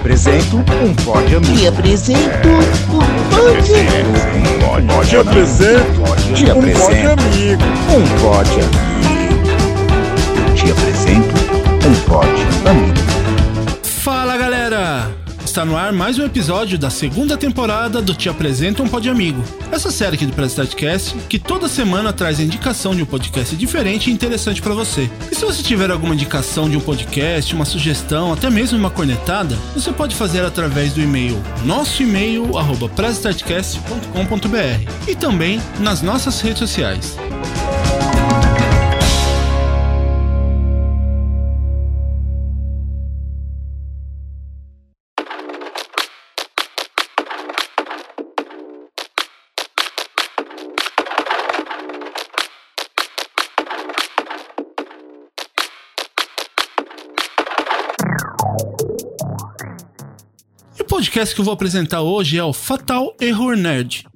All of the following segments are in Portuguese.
apresento um pódio amigo. Te apresento um pódio Um pódio Te apresento um pódio amigo. um pódio amigo. Te apresento um pódio Está no ar mais um episódio da segunda temporada do Te Apresento um Pod Amigo. Essa série aqui do Prestadcast que toda semana traz a indicação de um podcast diferente e interessante para você. E se você tiver alguma indicação de um podcast, uma sugestão, até mesmo uma cornetada, você pode fazer através do e-mail nosso e-mail arroba e também nas nossas redes sociais. Podcast que eu vou apresentar hoje é o Fatal Error Nerd.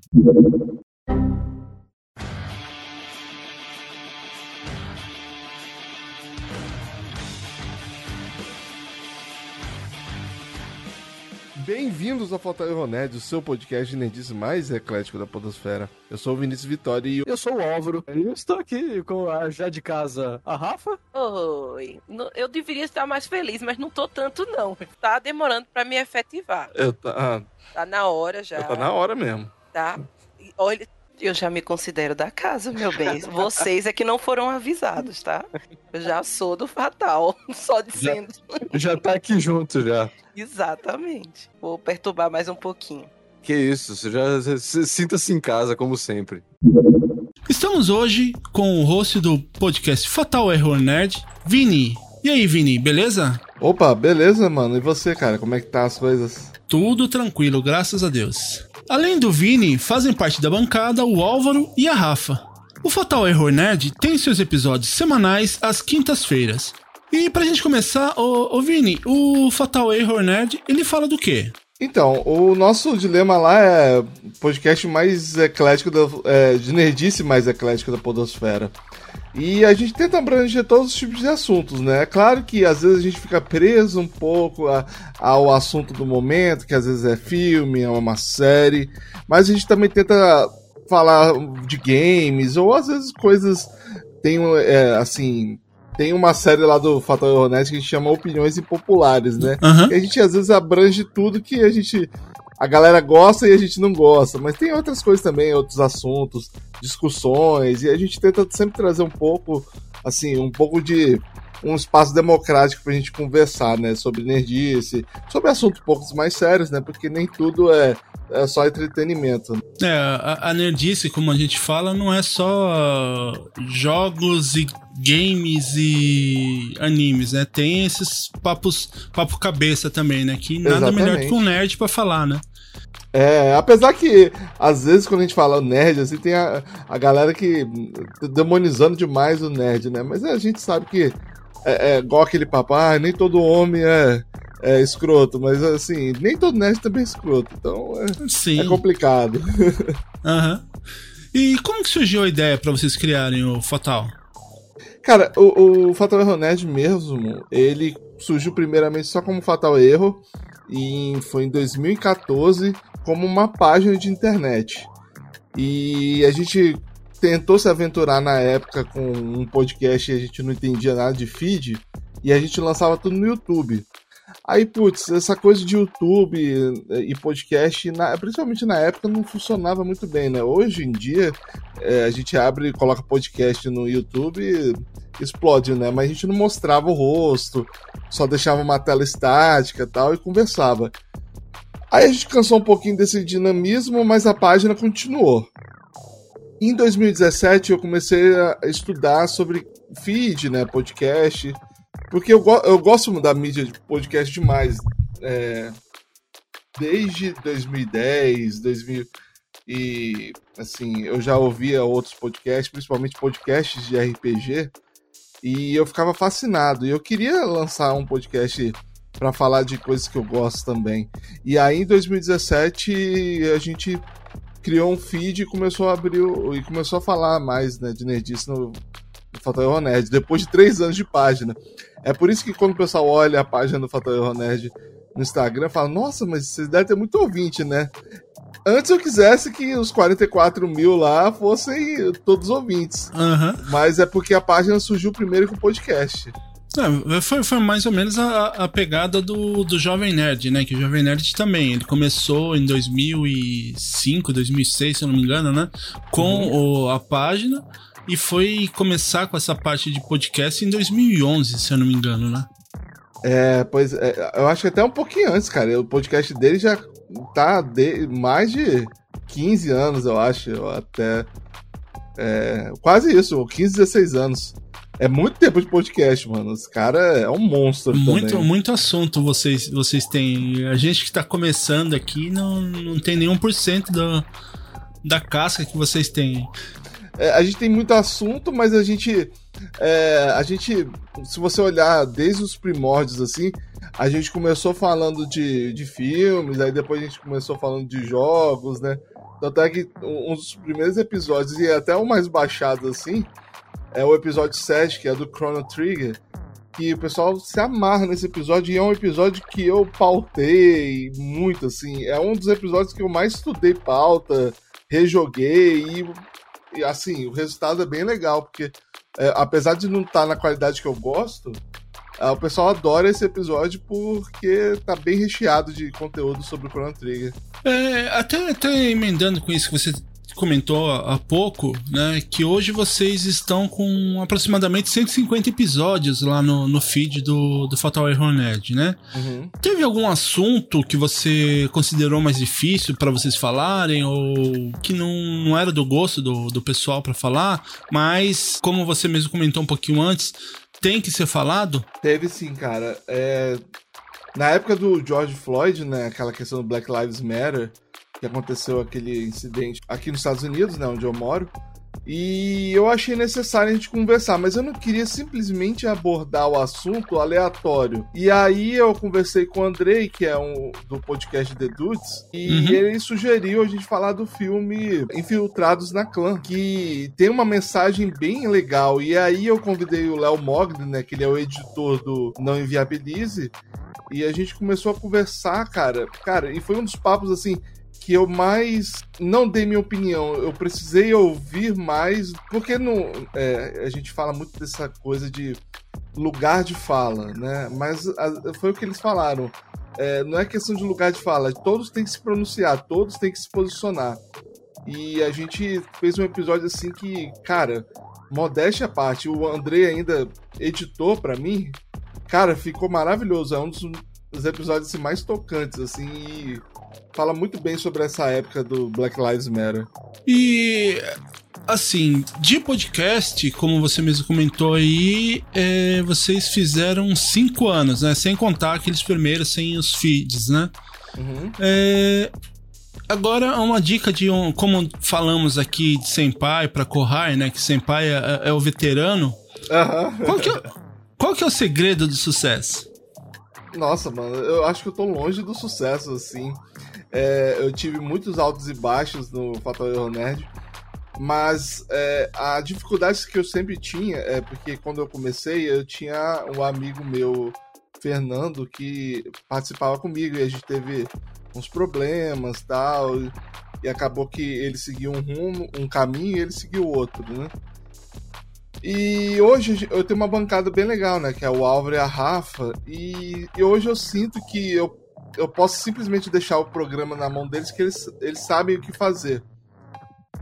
Bem-vindos ao Falta Nerd, o seu podcast de nerdice mais eclético da podosfera. Eu sou o Vinícius Vitória e Eu sou o Álvaro. E eu estou aqui com a já de casa, a Rafa. Oi. Eu deveria estar mais feliz, mas não tô tanto, não. Tá demorando pra me efetivar. eu tá, Tá na hora já. tá na hora mesmo. Tá? E Olha, eu já me considero da casa, meu bem. Vocês é que não foram avisados, tá? Eu já sou do fatal. Só dizendo. Já tá aqui junto já. Exatamente. Vou perturbar mais um pouquinho. Que isso, você já se- sinta-se em casa, como sempre. Estamos hoje com o host do podcast Fatal Error Nerd, Vini. E aí, Vini, beleza? Opa, beleza, mano? E você, cara? Como é que tá as coisas? Tudo tranquilo, graças a Deus. Além do Vini, fazem parte da bancada o Álvaro e a Rafa. O Fatal Error Nerd tem seus episódios semanais às quintas-feiras. E pra gente começar, ô, ô Vini, o Fatal Error Nerd, ele fala do quê? Então, o nosso dilema lá é podcast mais eclético, da, é, de nerdice mais eclético da podosfera. E a gente tenta abranger todos os tipos de assuntos, né? É claro que às vezes a gente fica preso um pouco a- ao assunto do momento, que às vezes é filme, é uma série, mas a gente também tenta falar de games, ou às vezes coisas. Tem, é, assim. Tem uma série lá do Fatal Error Net que a gente chama Opiniões Impopulares, né? Aham. E a gente às vezes abrange tudo que a gente. A galera gosta e a gente não gosta. Mas tem outras coisas também, outros assuntos, discussões. E a gente tenta sempre trazer um pouco, assim, um pouco de. Um espaço democrático pra gente conversar, né? Sobre nerdice, sobre assuntos um pouco mais sérios, né? Porque nem tudo é, é só entretenimento. É, a, a nerdice, como a gente fala, não é só jogos e games e animes, né? Tem esses papos, papo cabeça também, né? Que nada melhor Exatamente. que um nerd pra falar, né? É, apesar que, às vezes, quando a gente fala nerd, assim, tem a, a galera que tá demonizando demais o nerd, né? Mas a gente sabe que é, é igual aquele papo, ah, nem todo homem é, é escroto, mas assim, nem todo nerd também é escroto, então é, é complicado. Aham. E como que surgiu a ideia pra vocês criarem o Fatal? Cara, o, o Fatal Erro Nerd mesmo, ele surgiu primeiramente só como Fatal Erro, e foi em 2014 como uma página de internet. E a gente tentou se aventurar na época com um podcast e a gente não entendia nada de feed, e a gente lançava tudo no YouTube. Aí, putz, essa coisa de YouTube e podcast, na- principalmente na época, não funcionava muito bem, né? Hoje em dia, é, a gente abre e coloca podcast no YouTube explode, né? Mas a gente não mostrava o rosto, só deixava uma tela estática tal e conversava. Aí a gente cansou um pouquinho desse dinamismo, mas a página continuou. Em 2017 eu comecei a estudar sobre feed, né, podcast, porque eu, eu gosto da mídia de podcast demais. É, desde 2010, 2000 e assim, eu já ouvia outros podcasts, principalmente podcasts de RPG, e eu ficava fascinado. E eu queria lançar um podcast para falar de coisas que eu gosto também. E aí em 2017 a gente criou um feed e começou a abrir e começou a falar mais né, de nerdice no, Fatal Erro Nerd, depois de três anos de página. É por isso que quando o pessoal olha a página do Fatal Erro Nerd no Instagram falam, nossa, mas vocês devem ter muito ouvinte, né? Antes eu quisesse que os 44 mil lá fossem todos ouvintes. Aham. Mas é porque a página surgiu primeiro que o podcast. É, foi, foi mais ou menos a, a pegada do, do Jovem Nerd, né? Que o Jovem Nerd também, ele começou em 2005, 2006, se eu não me engano, né? Com o- a página e foi começar com essa parte de podcast em 2011, se eu não me engano, né? É, pois é, eu acho que até um pouquinho antes, cara. O podcast dele já tá de mais de 15 anos, eu acho. Até. é, quase isso, 15, 16 anos. É muito tempo de podcast, mano. Esse cara é um monstro Muito, também. muito assunto vocês, vocês têm. A gente que tá começando aqui não, não tem nenhum por cento da, da casca que vocês têm. É, a gente tem muito assunto, mas a gente. é, a gente. Se você olhar desde os primórdios, assim, a gente começou falando de, de filmes, aí depois a gente começou falando de jogos, né? Tanto é que um dos primeiros episódios, e até o mais baixado, assim, é o episódio 7, que é do Chrono Trigger. Que o pessoal se amarra nesse episódio e é um episódio que eu pautei muito, assim. É um dos episódios que eu mais estudei pauta, rejoguei e e assim, o resultado é bem legal, porque é, apesar de não estar na qualidade que eu gosto, ah, o pessoal adora esse episódio porque tá bem recheado de conteúdo sobre o Chrono Trigger. É, até, até emendando com isso que você comentou há pouco, né? Que hoje vocês estão com aproximadamente 150 episódios lá no, no feed do, do Fatal Error Nerd, né? Uhum. Teve algum assunto que você considerou mais difícil pra vocês falarem ou que não, não era do gosto do, do pessoal pra falar, mas como você mesmo comentou um pouquinho antes, tem que ser falado? Teve sim, cara. É, Na época do George Floyd, né? Aquela questão do Black Lives Matter, que aconteceu aquele incidente aqui nos Estados Unidos, né? Onde eu moro. E eu achei necessário a gente conversar, mas eu não queria simplesmente abordar o assunto aleatório. E aí eu conversei com o Andrei, que é um do podcast The Dudes, e Uhum. ele sugeriu a gente falar do filme Infiltrados na Clã, que tem uma mensagem bem legal. E aí eu convidei o Léo Mogli, né, que ele é o editor do Não Inviabilize, e a gente começou a conversar, cara. Cara, e foi um dos papos assim que eu mais não dei minha opinião. Eu precisei ouvir mais, porque é, a gente fala muito dessa coisa de lugar de fala, né? Mas a- foi o que eles falaram. É, não é questão de lugar de fala, todos têm que se pronunciar, todos têm que se posicionar. E a gente fez um episódio assim que, cara, modéstia à parte, o Andrei ainda editou pra mim, cara, ficou maravilhoso. É um dos, dos episódios assim, mais tocantes, assim, e fala muito bem sobre essa época do Black Lives Matter. E assim, de podcast, como você mesmo comentou aí, é, vocês fizeram cinco anos, né? Sem contar aqueles primeiros sem os feeds, né? Uhum. É, agora uma dica de um, como falamos aqui de Senpai para Kohai, né? Que Senpai é, é o veterano. Aham. Qual que, é, qual que é o segredo do sucesso? Nossa, mano, eu acho que eu tô longe do sucesso, assim. É, eu tive muitos altos e baixos no Fatal Error Nerd, mas é, a dificuldade que eu sempre tinha é porque quando eu comecei, eu tinha um amigo meu, Fernando, que participava comigo e a gente teve uns problemas tal, e, e acabou que ele seguiu um rumo, um caminho e ele seguiu outro, né? E hoje eu tenho uma bancada bem legal, né? Que é o Álvaro e a Rafa. E, e hoje eu sinto que eu, eu posso simplesmente deixar o programa na mão deles, que eles, eles sabem o que fazer.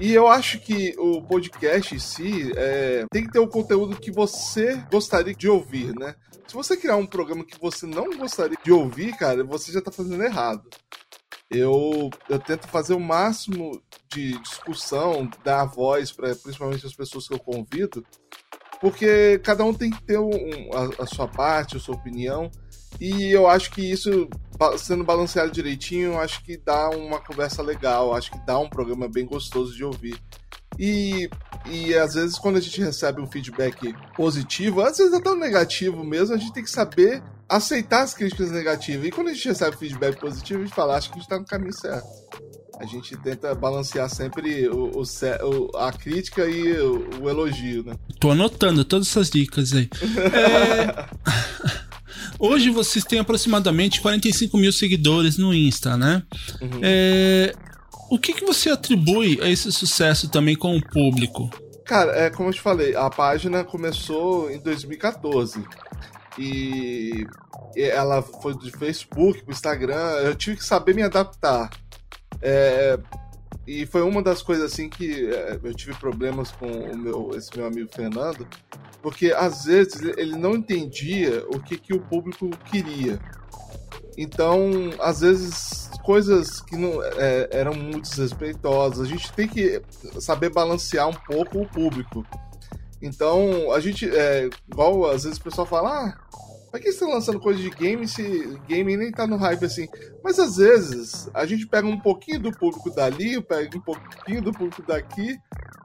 E eu acho que o podcast em si é, tem que ter o conteúdo que você gostaria de ouvir, né? Se você criar um programa que você não gostaria de ouvir, cara, você já tá fazendo errado. Eu, eu tento fazer o máximo de discussão, dar voz para principalmente as pessoas que eu convido, porque cada um tem que ter um, a, a, sua parte, a sua opinião, e eu acho que isso, sendo balanceado direitinho, acho que dá uma conversa legal, acho que dá um programa bem gostoso de ouvir. E, e às vezes, quando a gente recebe um feedback positivo, às vezes até um negativo mesmo, a gente tem que saber aceitar as críticas negativas. E quando a gente recebe feedback positivo, a gente fala, acho que a gente está no caminho certo. A gente tenta balancear sempre o, o, o a crítica e o, o, elogio, né? Tô anotando todas essas dicas aí. é... Hoje vocês têm aproximadamente 45 mil seguidores no Insta, né? Uhum. É, o que, que você atribui a esse sucesso também com o público? Cara, é como eu te falei, a página começou em 2014. E ela foi do Facebook pro Instagram, eu tive que saber me adaptar. É, e foi uma das coisas assim que é, eu tive problemas com o meu, esse meu amigo Fernando, porque às vezes ele não entendia o que, que o público queria. Então, às vezes, coisas que não é, eram muito desrespeitosas, a gente tem que saber balancear um pouco o público. Então, a gente, é, igual às vezes o pessoal fala, ah, Pra que você tá lançando coisa de game se game nem tá no hype assim? Mas às vezes a gente pega um pouquinho do público dali, pega um pouquinho do público daqui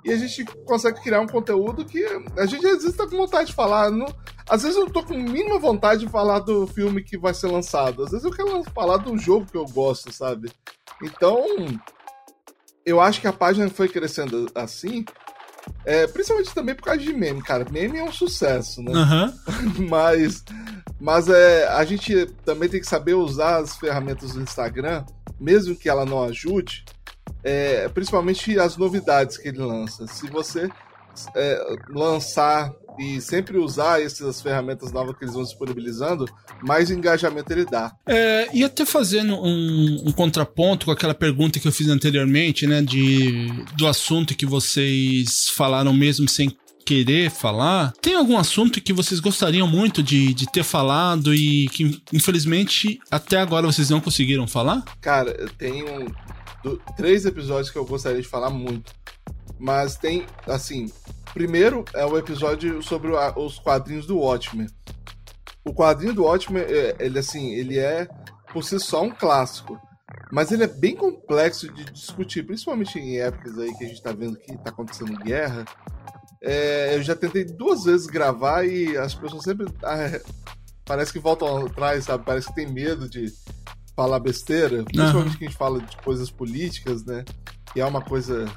e a gente consegue criar um conteúdo que a gente às vezes tá com vontade de falar. Não, às vezes eu não tô com mínima vontade de falar do filme que vai ser lançado. Às vezes eu quero falar do jogo que eu gosto, sabe? Então, eu acho que a página foi crescendo assim é, principalmente também por causa de meme, cara. Meme é um sucesso, né? Uhum. mas mas é, a gente também tem que saber usar as ferramentas do Instagram, mesmo que ela não ajude, é, principalmente as novidades que ele lança. Se você é, lançar e sempre usar essas ferramentas novas que eles vão disponibilizando, mais engajamento ele dá. É, e até fazendo um, um, contraponto com aquela pergunta que eu fiz anteriormente, né, de, do assunto que vocês falaram mesmo sem querer falar, tem algum assunto que vocês gostariam muito de, de ter falado e que infelizmente até agora vocês não conseguiram falar? Cara, eu tenho do, três episódios que eu gostaria de falar muito. Mas tem, assim, Primeiro é o episódio sobre os quadrinhos do Watchmen. O quadrinho do Watchmen, é, ele assim, ele é por si só um clássico. Mas ele é bem complexo de discutir, principalmente em épocas aí que a gente tá vendo que tá acontecendo guerra. É, eu já tentei duas vezes gravar e as pessoas sempre. Ah, parece que voltam atrás, sabe? Parece que tem medo de falar besteira. Principalmente uhum. que a gente fala de coisas políticas, né? Que é uma coisa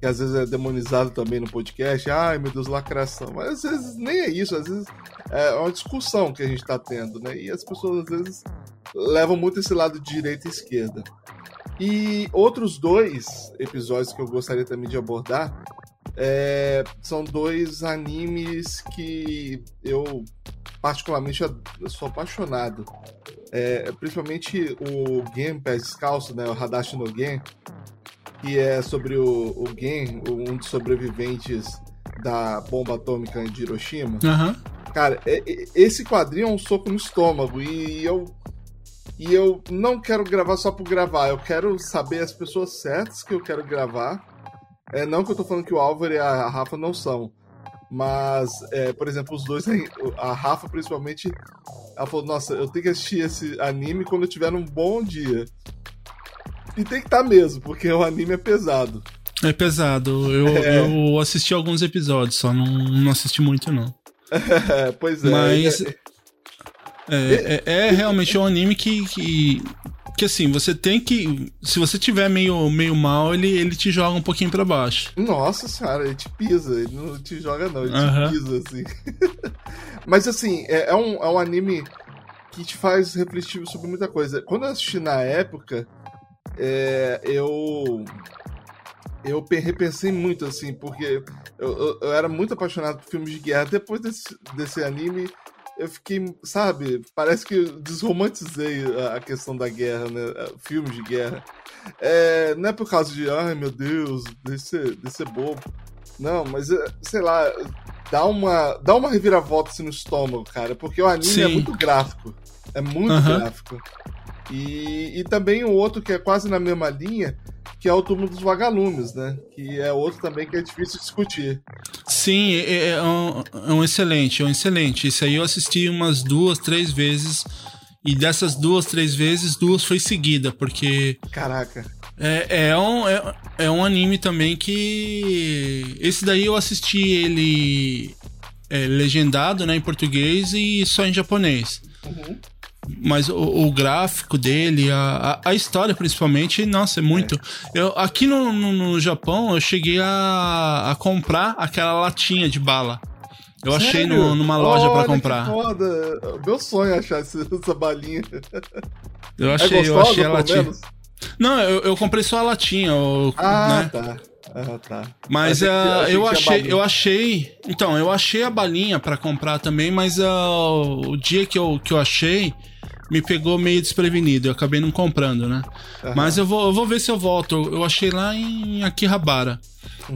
que às vezes é demonizado também no podcast, ai meu Deus, lacração. Mas às vezes nem é isso, às vezes é uma discussão que a gente está tendo, né? E as pessoas às vezes levam muito esse lado de direita e esquerda. E outros dois episódios que eu gostaria também de abordar é, são dois animes que eu particularmente sou apaixonado. É, principalmente o Game Pés Descalço, né, o Hadashi no Gen, que é sobre o, o Gen, um dos sobreviventes da bomba atômica de Hiroshima. Uhum. Cara, é, é, esse quadrinho é um soco no estômago e eu e eu não quero gravar só por gravar, eu quero saber as pessoas certas que eu quero gravar. É, não que eu tô falando que o Álvaro e a Rafa não são. Mas, é, por exemplo, os dois, a Rafa principalmente, ela falou: Nossa, eu tenho que assistir esse anime quando eu tiver um bom dia. E tem que estar tá mesmo, porque o anime é pesado. É pesado. Eu, é. eu assisti alguns episódios, só não, não assisti muito, não. É, pois é. Mas. É, é, é, é realmente um anime que, que. Que assim, você tem que. Se você tiver meio, meio mal, ele, ele te joga um pouquinho para baixo. Nossa senhora, ele te pisa. Ele não te joga, não. Ele te pisa, assim. Mas assim, é, é, um, é um anime que te faz refletir sobre muita coisa. Quando eu assisti na época, é, eu eu repensei muito, assim, porque eu, eu, eu, era muito apaixonado por filmes de guerra. Depois desse, desse anime, eu fiquei, sabe, parece que desromantizei a questão da guerra, né? Filmes de guerra. É, não é por causa de, ai meu Deus, desse, desse bobo. Não, mas é, sei lá, dá uma, dá uma reviravolta assim, no estômago, cara, porque o anime é Sim. é muito gráfico. É muito gráfico. E, e também o outro que é quase na mesma linha, que é o Túmulo dos Vagalumes, né? Que é outro também que é difícil discutir. Sim, é, é, é, um, é um excelente, é um excelente. Isso aí eu assisti umas duas, três vezes. E dessas duas, três vezes, duas foi seguida, porque. Caraca. É, é, um, é, é um anime também que. Esse daí eu assisti ele é, legendado né, em português e só em japonês. Uhum. Mas o, o, gráfico dele, a, a, história principalmente, nossa, é muito. É. Eu, aqui no, no, no, Japão, eu cheguei a, a comprar aquela latinha de bala. Eu achei Sério? no- numa loja que comprar. Foda. Meu sonho é achar essa, essa balinha. Eu é achei, gostosa, eu achei a latinha. menos? Não, eu, eu comprei só a latinha, o- Ah, né? tá. Ah, tá. Mas Achei que- ah, achei eu achei, balinha. eu achei. Então, eu achei a balinha pra comprar também, mas ah, o dia que eu, que eu achei me pegou meio desprevenido. Eu acabei não comprando, né? Aham. Mas eu vou, eu vou ver se eu volto. Eu, eu achei lá em Akihabara.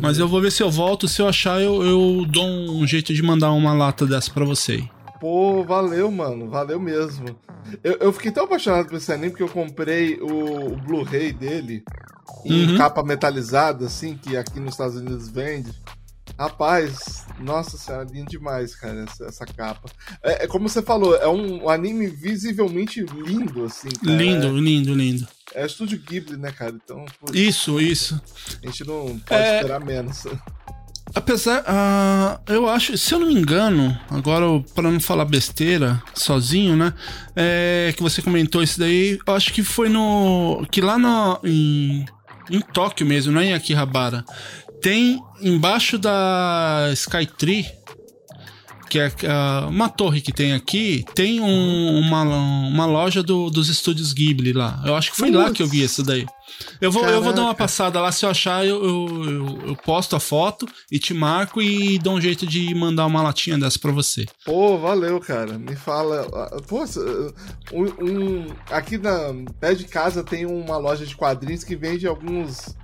Mas eu vou ver se eu volto. Se eu achar, eu, eu dou um jeito de mandar uma lata dessa pra você. Pô, valeu, mano. Valeu mesmo. Eu, eu fiquei tão apaixonado por esse anime que eu comprei o, o Blu-ray dele em Uhum. capa metalizada, assim, que aqui nos Estados Unidos vende. Rapaz, nossa senhora, lindo demais, cara, essa, essa capa. É, é como você falou, é um, anime visivelmente lindo, assim. cara. Lindo, lindo, lindo. É, é estúdio Ghibli, né, cara? Então, pô, Isso, isso. a gente não pode É. esperar menos. Apesar, ah, eu acho, se eu não me engano, agora para não falar besteira sozinho, né? É, que você comentou isso daí, eu acho que foi no. Que lá no, em, em Tóquio mesmo, não é em Akihabara. Tem embaixo da Skytree, que é ah, uma torre que tem aqui, tem um- uma, uma loja do- dos estúdios Ghibli lá. Eu acho que foi lá Putz. que eu vi isso daí. Eu vou, eu vou dar uma passada lá, se eu achar, eu, eu, eu- posto a foto e te marco e dou um jeito de mandar uma latinha dessa pra você. Pô, valeu, cara. Me fala. ah, Pô, um, um- aqui na pé de casa tem uma loja de quadrinhos que vende alguns.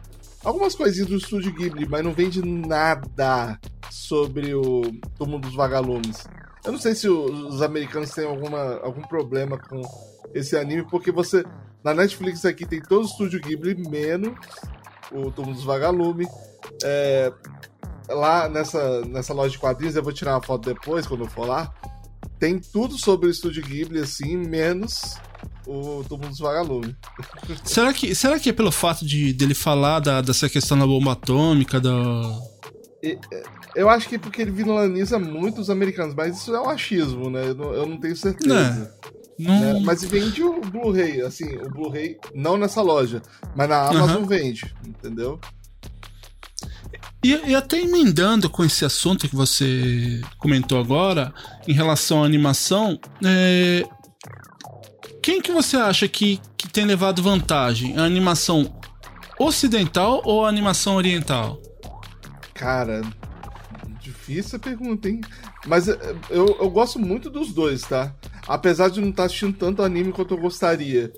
Algumas coisinhas do estúdio Ghibli, mas não vende nada sobre o Túmulo dos Vagalumes. Eu não sei se os americanos têm alguma, algum problema com esse anime, porque você. Na Netflix aqui tem todo o estúdio Ghibli, menos o Túmulo dos Vagalumes. É, lá nessa, nessa loja de quadrinhos, eu vou tirar uma foto depois, quando eu for lá. Tem tudo sobre o estúdio Ghibli, assim, menos o Túmulo dos Vagalumes. Será que, será que é pelo fato de dele falar da, dessa questão da bomba atômica, da. Eu acho que é porque ele vilaniza muito os americanos, mas isso é um achismo, né? Eu não, eu não tenho certeza. Não, né? Mas vende o Blu-ray, assim, o Blu-ray não nessa loja, mas na Amazon Aham. vende, entendeu? E, e até emendando com esse assunto que você comentou agora, em relação à animação, é, quem que você acha que, que tem levado vantagem? A animação ocidental ou a animação oriental? Cara, difícil a pergunta, hein? Mas eh, eu, eu gosto muito dos dois, tá? Apesar de não estar assistindo tanto anime quanto eu gostaria.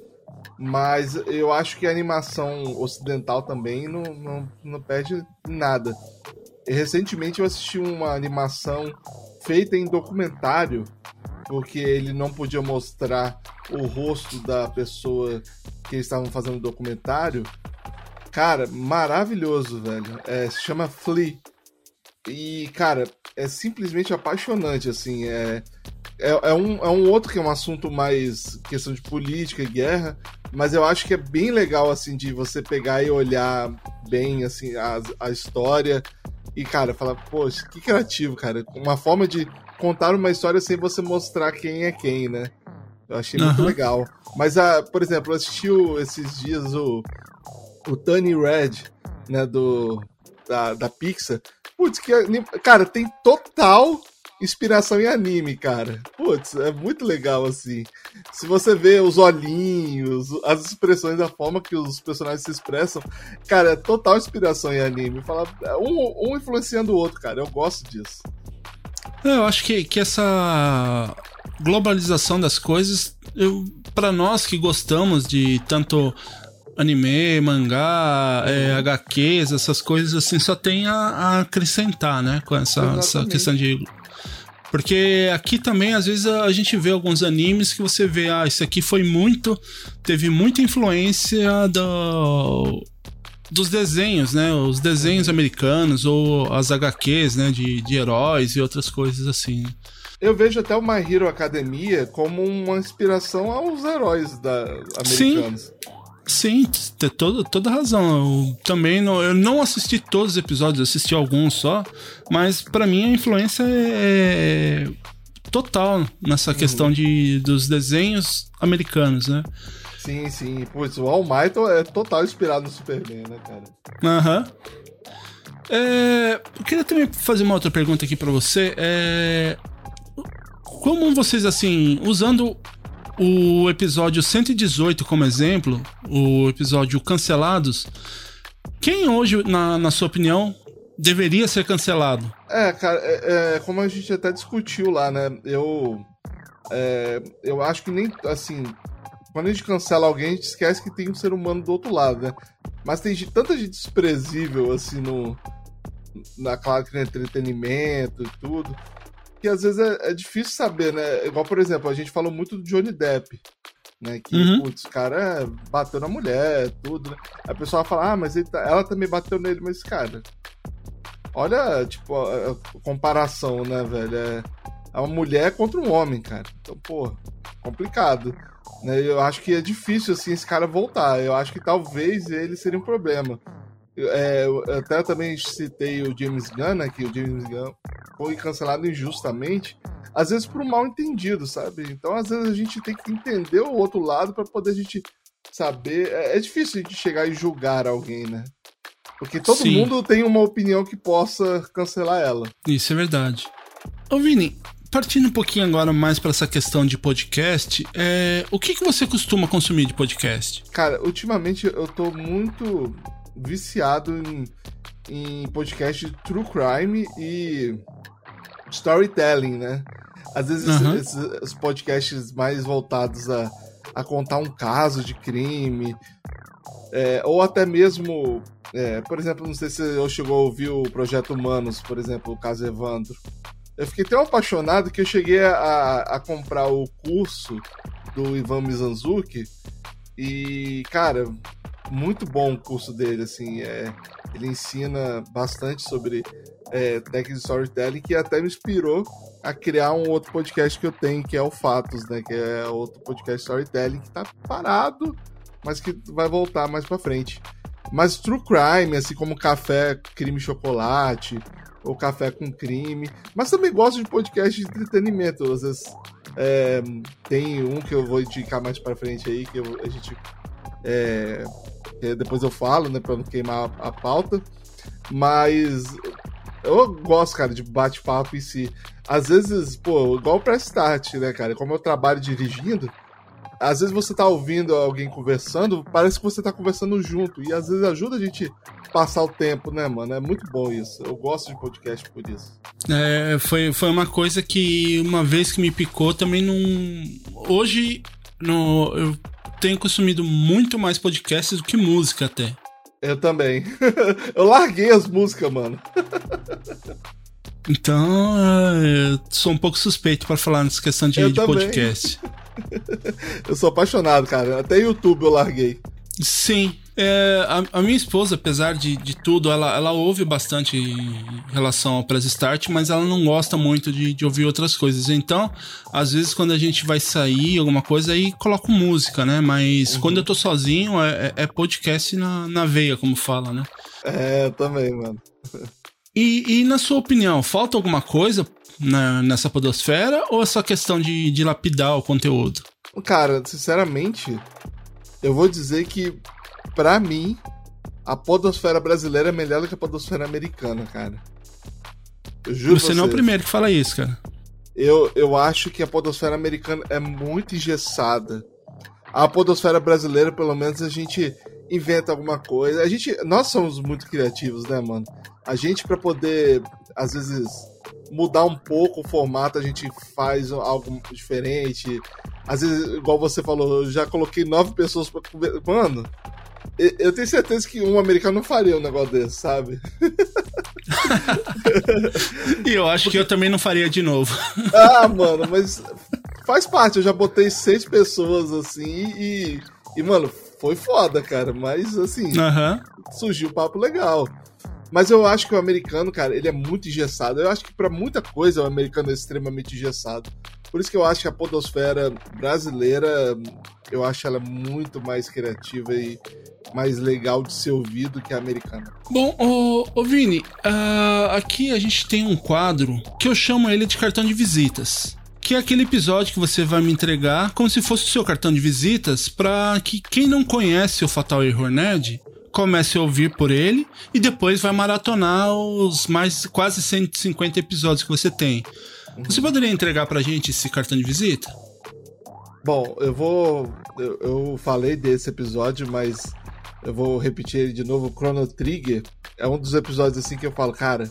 Mas eu acho que a animação ocidental também não, não, não perde nada. Recentemente eu assisti uma animação feita em documentário, porque ele não podia mostrar o rosto da pessoa que eles estavam fazendo o documentário. Cara, maravilhoso, velho. É, se chama Flea. E, cara, é simplesmente apaixonante, assim. É, é, é um, é um outro que é um assunto mais questão de política e guerra, mas eu acho que é bem legal, assim, de você pegar e olhar bem, assim, a, a história e, cara, falar, poxa, que criativo, cara. Uma forma de contar uma história sem você mostrar quem é quem, né? Eu achei muito legal. Mas, ah, por exemplo, eu assisti o- esses dias o, o Tony Red, né, do, da, da Pixar. Putz, que cara, tem total inspiração em anime, cara. Putz, é muito legal assim. Se você vê os olhinhos, as expressões, a forma que os personagens se expressam, cara, é total inspiração em anime. Fala, um, um influenciando o outro, cara. Eu gosto disso. É, Eu acho que, que essa globalização das coisas, para nós que gostamos de tanto anime, mangá, é, HQs, essas coisas assim, só tem a, a acrescentar, né? Com essa, essa questão de. Porque aqui também, às vezes, a gente vê alguns animes que você vê, ah, isso aqui foi muito. Teve muita influência do, dos desenhos, né? Os desenhos americanos ou as HQs, né? De, de heróis e outras coisas assim. Eu vejo até o My Hero Academia como uma inspiração aos heróis da, americanos. Sim, tem toda, toda razão. Eu também não, eu não assisti todos os episódios, assisti alguns só, mas pra mim a influência é total nessa questão de, dos desenhos americanos, né? Sim, sim. Putz, o All Might é total inspirado no Superman, né, cara? Aham. É, eu queria também fazer uma outra pergunta aqui pra você. É, como vocês, assim, usando o episódio 118 como exemplo, o episódio Cancelados, quem hoje, na, na sua opinião, deveria ser cancelado? É, cara, é, é, como a gente até discutiu lá, né? Eu. é, eu acho que nem. Assim. Quando a gente cancela alguém, a gente esquece que tem um ser humano do outro lado, né? Mas tem tanta gente desprezível, assim, no. Na claro que no entretenimento e tudo. Que às vezes é, é difícil saber, né? Igual, por exemplo, a gente falou muito do Johnny Depp. Né, que, Uhum. putz, o cara bateu na mulher, tudo, né? A pessoa fala, ah, mas tá- ela também bateu nele, mas, cara, Olha, tipo, a, a comparação, né, velho? É, é uma mulher contra um homem, cara. Então, pô, complicado. Né? Eu acho que é difícil, assim, esse cara voltar. Eu acho que talvez ele seria um problema. É, eu até também citei o James Gunn, né, que o James Gunn foi cancelado injustamente, às vezes por um mal entendido, sabe? Então, às vezes a gente tem que entender o outro lado para poder a gente saber. É, é difícil de chegar e julgar alguém, né? Porque todo Sim. mundo tem uma opinião que possa cancelar ela. Isso é verdade. Ô Vini, partindo um pouquinho agora mais pra essa questão de podcast, é, o que, que você costuma consumir de podcast? Cara, ultimamente eu tô muito viciado em, em podcast true crime e storytelling, né? Às vezes Aham. esses, esses podcasts mais voltados a, a contar um caso de crime, é, ou até mesmo, é, por exemplo, não sei se eu chegou a ouvir o Projeto Humanos, por exemplo, o caso Evandro. Eu fiquei tão apaixonado que eu cheguei a, a comprar o curso do Ivan Mizanzuki e, cara, muito bom o curso dele, assim, é, ele ensina bastante sobre é, técnica de storytelling que até me inspirou a criar um outro podcast que eu tenho, que é o Fatos, né, que é outro podcast storytelling que tá parado, mas que vai voltar mais pra frente. Mas true crime, assim como café, crime chocolate, ou café com crime, mas também gosto de podcast de entretenimento, às vezes é, tem um que eu vou indicar mais pra frente aí, que eu- a gente é, que depois eu falo, né, pra não queimar a, a pauta. Mas eu gosto, cara, de bate-papo em si. Às vezes, pô, igual pra start, né, cara? Como eu trabalho dirigindo, às vezes você tá ouvindo alguém conversando, parece que você tá conversando junto. E às vezes ajuda a gente passar o tempo, né, mano? É muito bom isso. Eu gosto de podcast por isso. É, foi, foi uma coisa que uma vez que me picou também não. Hoje no, eu tenho consumido muito mais podcasts do que música até. Eu também. eu larguei as músicas, mano. Então, é, eu sou um pouco suspeito pra falar nessa questão de, de podcast. Eu sou apaixonado, cara. Até YouTube eu larguei. Sim. é, a, a minha esposa, apesar de, de tudo, ela, ela ouve bastante em relação ao Press Start, mas ela não gosta muito de, de ouvir outras coisas. Então, às vezes, quando a gente vai sair, alguma coisa, aí coloco música, né? Mas quando eu tô sozinho, é, é- é podcast na, na veia, como fala, né? É, eu também, mano. E, e na sua opinião, falta alguma coisa na- nessa podosfera ou é só questão de, de lapidar o conteúdo? Cara, sinceramente, eu vou dizer que, pra mim, a podosfera brasileira é melhor do que a podosfera americana, cara. Eu juro Você não é o primeiro que fala isso, cara. Eu, eu acho que a podosfera americana é muito engessada. A podosfera brasileira, pelo menos, a gente inventa alguma coisa. A gente, nós somos muito criativos, né, mano? A gente, pra poder, às vezes, mudar um pouco o formato, a gente faz algo diferente. Às vezes, igual você falou, eu já coloquei nove pessoas pra conversar. Mano, eu- tenho certeza que um americano não faria um negócio desse, sabe? E eu acho que eu também não faria de novo. Ah, mano, mas faz parte. Eu já botei seis pessoas assim e. E, mano, foi foda, cara. Mas, assim, Aham. surgiu um papo legal. Mas eu acho que o americano, cara, ele é muito engessado. Eu acho que pra muita coisa o americano é extremamente engessado. Por isso que eu acho que a podosfera brasileira, eu acho ela muito mais criativa e mais legal de ser ouvido que a americana. Bom, ô, ô Vini, ah, aqui a gente tem um quadro que eu chamo ele de cartão de visitas. que é aquele episódio que você vai me entregar como se fosse o seu cartão de visitas para que quem não conhece o Fatal Error Nerd comece a ouvir por ele e depois vai maratonar os mais quase 150 episódios que você tem. Você poderia entregar pra gente esse cartão de visita? Bom, eu vou. Eu, eu falei desse episódio, mas eu vou repetir ele de novo. Chrono Trigger é um dos episódios assim que eu falo, cara,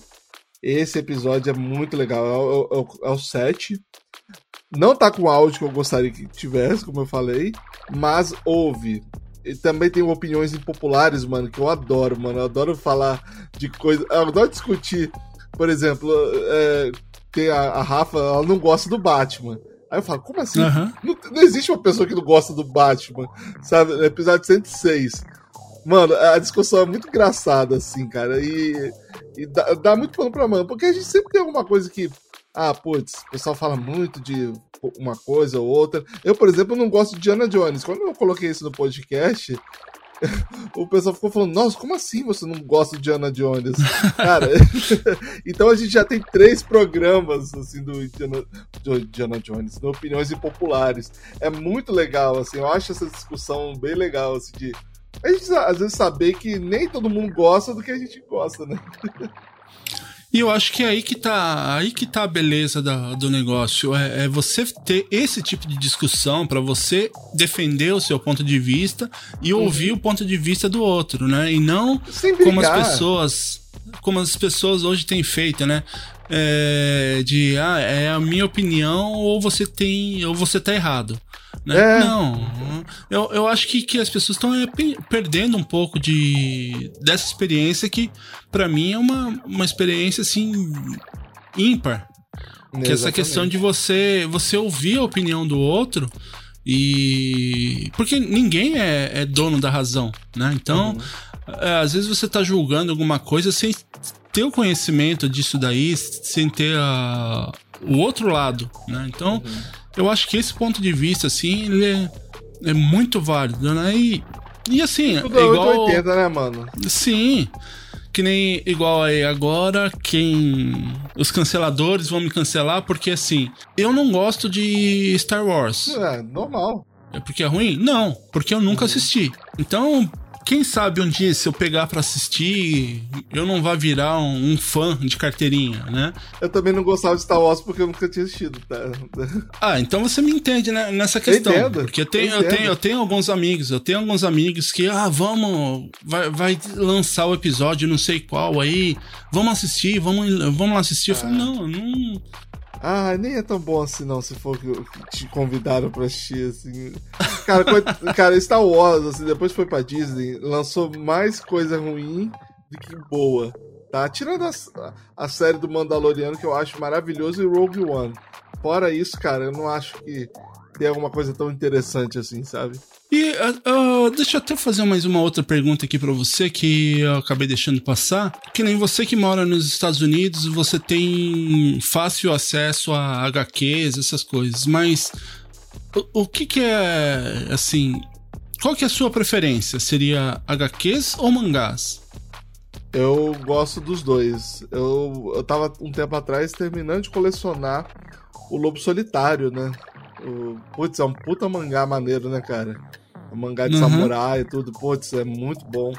esse episódio é muito legal. É é o, é o 7. Não tá com o áudio que eu gostaria que tivesse, como eu falei, mas ouve. E também tem opiniões impopulares, mano, que eu adoro, mano. Eu adoro falar de coisas. Eu adoro discutir. Por exemplo, é, tem a, a Rafa, ela não gosta do Batman. Aí eu falo, como assim? Aham. Não, não existe uma pessoa que não gosta do Batman, sabe? No episódio 106. Mano, a discussão é muito engraçada, assim, cara. E, e dá, dá muito pano pra mão. Porque a gente sempre tem alguma coisa que. Ah, putz, o pessoal fala muito de uma coisa ou outra. Eu, por exemplo, não gosto de Diana Jones. Quando eu coloquei isso no podcast, o pessoal ficou falando, nossa, como assim você não gosta de Diana Jones? Cara, então a gente já tem três programas assim do Diana, do Diana Jones, do Opiniões Impopulares. É muito legal, assim, eu acho essa discussão bem legal, assim, de a gente às vezes saber que nem todo mundo gosta do que a gente gosta, né? E eu acho que é aí que tá, aí que tá a beleza da- do negócio. É, é você ter esse tipo de discussão pra você defender o seu ponto de vista e ouvir o ponto de vista do outro, né? E não como as pessoas como as pessoas hoje têm feito, né? É, de ah, é a minha opinião ou você tem ou você tá errado. Né? É. Não, eu, eu acho que, que as pessoas estão perdendo um pouco de dessa experiência que pra mim é uma, uma experiência assim ímpar. Que essa Exatamente. questão de você você ouvir a opinião do outro e porque ninguém é, é dono da razão, né? Então, é, às vezes você tá julgando alguma coisa sem ter o conhecimento disso daí, sem ter a- o outro lado, né? Então, eu acho que esse ponto de vista assim, ele é, é muito válido, né? E, e assim, Tudo é igual 880, né, mano? Sim. Que nem igual aí agora, quem. Os canceladores vão me cancelar porque assim, eu não gosto de Star Wars. É, normal. É porque é ruim? Não, porque eu nunca assisti. Então, quem sabe um dia, se eu pegar pra assistir, eu não vá virar um, um fã de carteirinha, né? Eu também não gostava de Star Wars porque eu nunca tinha assistido, tá? Ah, então você me entende né, nessa questão. entendo, porque eu tenho, eu eu, tenho, eu tenho alguns amigos, eu tenho alguns amigos que, ah, vamos, vai, vai lançar o episódio não sei qual aí, vamos assistir, vamos, vamos lá assistir. Eu falei, Ah. não, eu não. Ah, nem é tão bom assim não, se for que te convidaram pra assistir, assim. Cara, cara, Star Wars, assim, depois foi pra Disney, lançou mais coisa ruim do que boa, tá? Tirando a, a série do Mandaloriano, que eu acho maravilhoso, e Rogue One. Fora isso, cara, eu não acho que tem alguma coisa tão interessante assim, sabe? E ah, deixa eu até fazer mais uma outra pergunta aqui pra você que eu acabei deixando passar. Que nem você que mora nos Estados Unidos, você tem fácil acesso a HQs, essas coisas, mas o, o que que é, assim, qual que é a sua preferência? Seria HQs ou mangás? Eu gosto dos dois. Eu, eu tava um tempo atrás terminando de colecionar o Lobo Solitário, né? O, putz, é um puta mangá maneiro, né, cara? É um mangá de Uhum. samurai e tudo. Putz, é muito bom.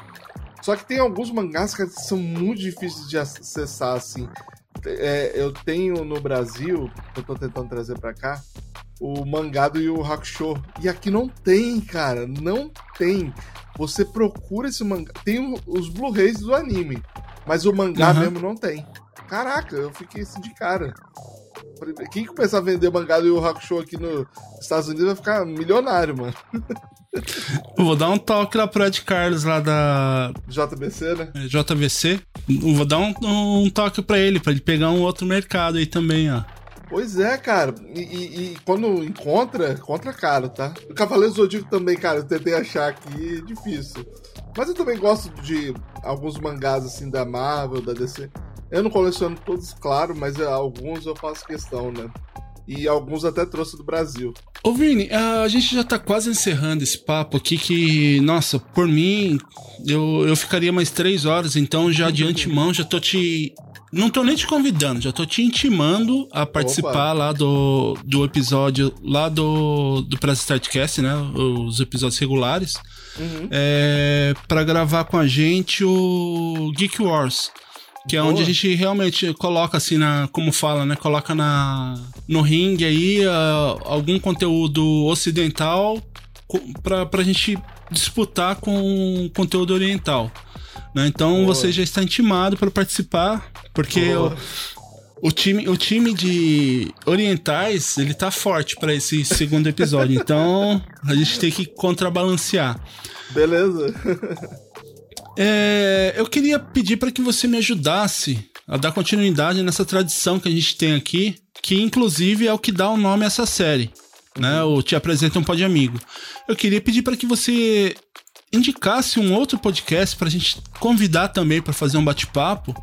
Só que tem alguns mangás, cara, que são muito difíceis de acessar, assim. É, eu tenho no Brasil, que eu tô tentando trazer pra cá, o mangá do Yu Hakusho. E aqui não tem, cara. Não tem. Você procura esse mangá. Tem o- os Blu-rays do anime. Mas o mangá Aham. mesmo não tem. Caraca, eu fiquei assim de cara. Quem começar a vender mangá do Yu Hakusho aqui nos Estados Unidos vai ficar milionário, mano. Eu vou dar um toque lá pro Ed Carlos lá da JBC, né? JVC. Eu vou dar um, um toque pra ele, pra ele pegar um outro mercado aí também, ó. Pois é, cara. E, e- e quando encontra, encontra caro, tá? O Cavaleiro Zodíaco também, cara, eu tentei achar aqui, é difícil. Mas eu também gosto de alguns mangás, assim, da Marvel, da DC. Eu não coleciono todos, claro, mas é, alguns eu faço questão, né? E alguns até trouxe do Brasil. Ô Vini, a gente já tá quase encerrando esse papo aqui que, nossa, por mim, eu, eu ficaria mais três horas, então já de antemão já tô te não tô nem te convidando, já tô te intimando a participar Opa. lá do, do episódio lá do, do Press Startcast, né? Os episódios regulares. Uhum. É, para gravar com a gente o Geek Wars. Que é Boa. onde a gente realmente coloca assim na. Como fala, né? Coloca na, no ringue aí uh, algum conteúdo ocidental pra, pra gente disputar com conteúdo oriental. Né? Então você já está intimado para participar, porque o, o, time, o time de orientais ele tá forte para esse segundo episódio. então a gente tem que contrabalancear. Beleza. é, eu queria pedir para que você me ajudasse a dar continuidade nessa tradição que a gente tem aqui, que inclusive é o que dá o nome a essa série. Né, o Te Apresenta um Pode Amigo. Eu queria pedir para que você indicasse um outro podcast para a gente convidar também para fazer um bate-papo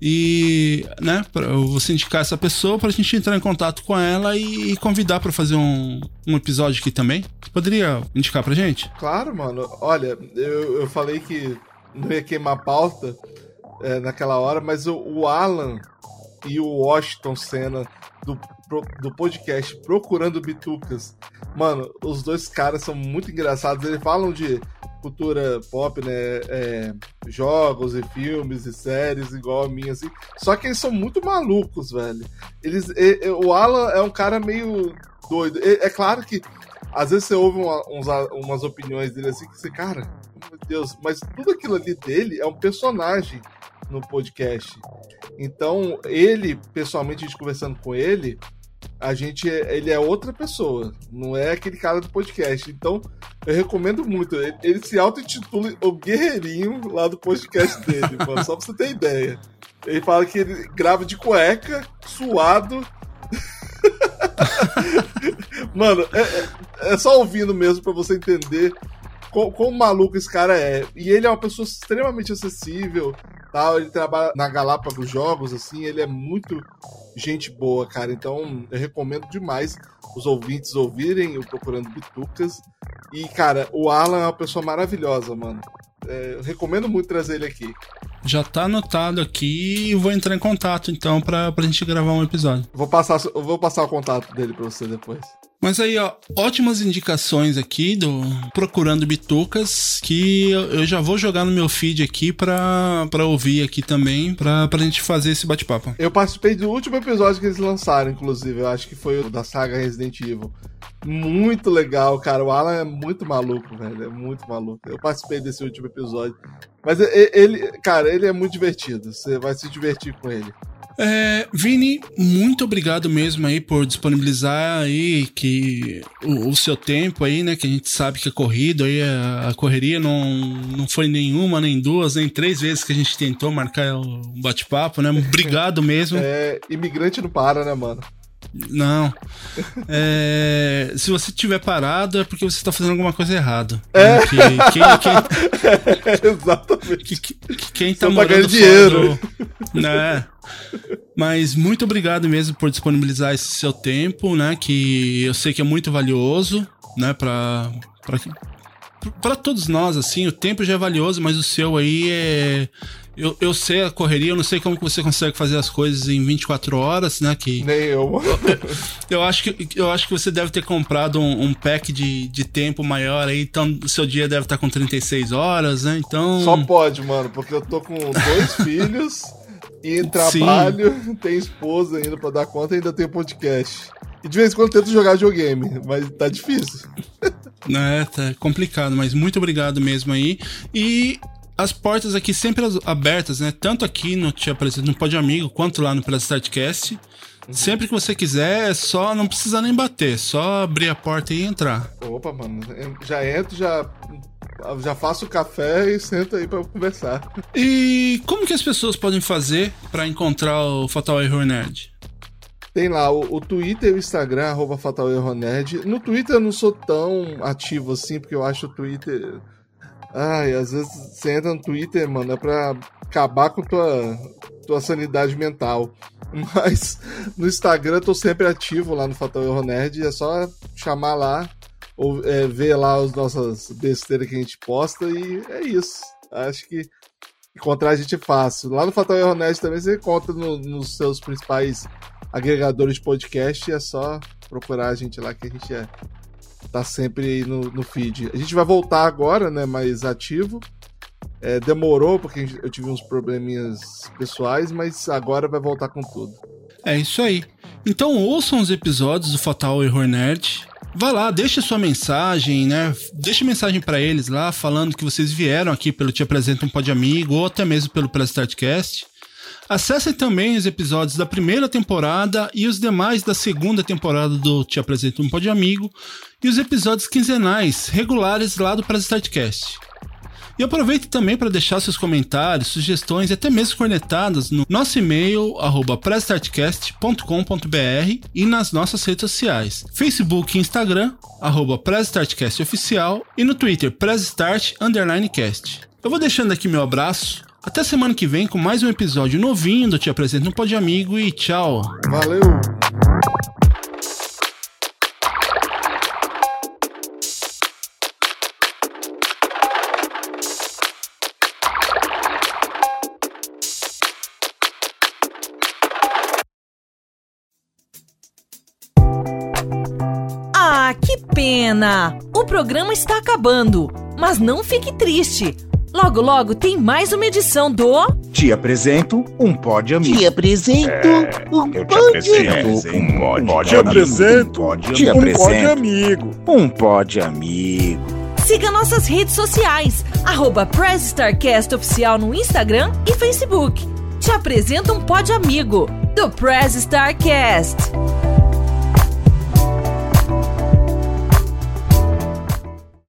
e, né, para você indicar essa pessoa para a gente entrar em contato com ela e, convidar para fazer um, um episódio aqui também. Você poderia indicar pra gente? Claro, mano. Olha, eu, eu falei que não ia queimar pauta é, naquela hora, mas o, o Alan e o Washington Senna do, do podcast Procurando Bitucas, mano, os dois caras são muito engraçados. Eles falam de cultura pop, né? É, jogos e filmes e séries igual a minha, assim. Só que eles são muito malucos, velho. Eles, e, e, o Alan é um cara meio doido. E, é claro que às vezes você ouve uma, uns, umas opiniões dele assim que você, cara, meu Deus, mas tudo aquilo ali dele é um personagem no podcast. Então, ele, pessoalmente, a gente conversando com ele, a gente ele é outra pessoa, não é aquele cara do podcast. Então, eu recomendo muito. Ele, ele se auto-intitula o guerreirinho lá do podcast dele, mano, só pra você ter ideia. Ele fala que ele grava de cueca, suado. mano, é, é, é, só ouvindo mesmo para você entender quão, quão maluco esse cara é. E ele é uma pessoa extremamente acessível, tal. Ele trabalha na Galápagos Jogos, assim, ele é muito gente boa, cara. Então, eu recomendo demais os ouvintes ouvirem o Procurando Bitucas. E, cara, o Alan é uma pessoa maravilhosa, mano. É, eu recomendo muito trazer ele aqui. Já tá anotado aqui e vou entrar em contato, então, pra, pra gente gravar um episódio. Vou passar, vou passar o contato dele pra você depois. Mas aí, ó, ótimas indicações aqui do Procurando Bitucas, que eu já vou jogar no meu feed aqui pra, pra ouvir aqui também, pra, pra gente fazer esse bate-papo. Eu participei do último episódio que eles lançaram, inclusive, eu acho que foi o da saga Resident Evil. Muito legal, cara. O Alan é muito maluco, velho. É muito maluco. Eu participei desse último episódio. Mas ele, cara, ele é muito divertido. Você vai se divertir com ele. É, Vini, muito obrigado mesmo aí por disponibilizar aí que o, o, seu tempo aí, né? Que a gente sabe que a corrida aí, a, a, correria não, não foi nenhuma, nem duas, nem três vezes que a gente tentou marcar um bate-papo, né? Obrigado mesmo. É, imigrante não para, né, mano? Não. É, se você tiver parado é porque você está fazendo alguma coisa errada. É. Que, quem, quem, Exatamente. Que, quem tá morando dinheiro. Do, né? Mas muito obrigado mesmo por disponibilizar esse seu tempo, né? Que eu sei que é muito valioso, né? Para para todos nós, assim, o tempo já é valioso, mas o seu aí é eu, eu sei a correria, eu não sei como que você consegue fazer as coisas em 24 horas, né? Que, Nem eu. eu, eu acho que, eu acho que você deve ter comprado um, um pack de, de tempo maior aí, então o seu dia deve estar com 36 horas, né? Então. Só pode, mano, porque eu tô com dois filhos e trabalho, Sim. tem esposa ainda pra dar conta e ainda tem podcast. E de vez em quando tento jogar videogame, mas tá difícil. É, tá complicado, mas muito obrigado mesmo aí. E as portas aqui sempre abertas, né? Tanto aqui no Te Apresento no Pode Amigo, quanto lá no Press Startcast. Uhum. Sempre que você quiser, é só não precisa nem bater, só abrir a porta e entrar. Opa, mano, já entro, já já faço o café e sento aí para conversar. E como que as pessoas podem fazer para encontrar o Fatal Error Nerd? Tem lá o, o Twitter e o Instagram, arroba Fatal Error Nerd. No Twitter eu não sou tão ativo assim, porque eu acho o Twitter Ai, às vezes você entra no Twitter, mano, é pra acabar com tua, tua sanidade mental. Mas no Instagram eu tô sempre ativo lá no Fatal Erro Nerd, é só chamar lá, ou é, ver lá as nossas besteiras que a gente posta e é isso. Acho que encontrar a gente é fácil. Lá no Fatal Erro Nerd também você encontra no- nos seus principais agregadores de podcast. É só procurar a gente lá que a gente é, tá sempre aí no, no feed. A gente vai voltar agora, né? Mais ativo. É, demorou porque eu tive uns probleminhas pessoais, mas agora vai voltar com tudo. É isso aí. Então ouçam os episódios do Fatal Error Nerd. Vá lá, deixa sua mensagem, né? Deixa mensagem pra eles lá, falando que vocês vieram aqui pelo Te Apresenta um Pod Amigo ou até mesmo pelo Press Startcast. Acessem também os episódios da primeira temporada e os demais da segunda temporada do Te Apresenta um Pod Amigo e os episódios quinzenais regulares lá do Startcast. E aproveite também para deixar seus comentários, sugestões e até mesmo cornetadas no nosso e-mail arroba e nas nossas redes sociais, Facebook e Instagram, arroba Oficial e no Twitter, Prestart Underline Cast. Eu vou deixando aqui meu abraço. Até semana que vem com mais um episódio novinho do Te Apresento no Pod Amigo e tchau! Valeu! Ah, que pena! O programa está acabando, mas não fique triste. Logo, logo tem mais uma edição do Te apresento um pod amigo. Te apresento um Eu te apresento um pod Te apresento Um pod um amigo. pod amigo. Um pod amigo. Siga nossas redes sociais, arroba Oficial no Instagram e Facebook. Te apresenta um pod amigo do Press Starcast.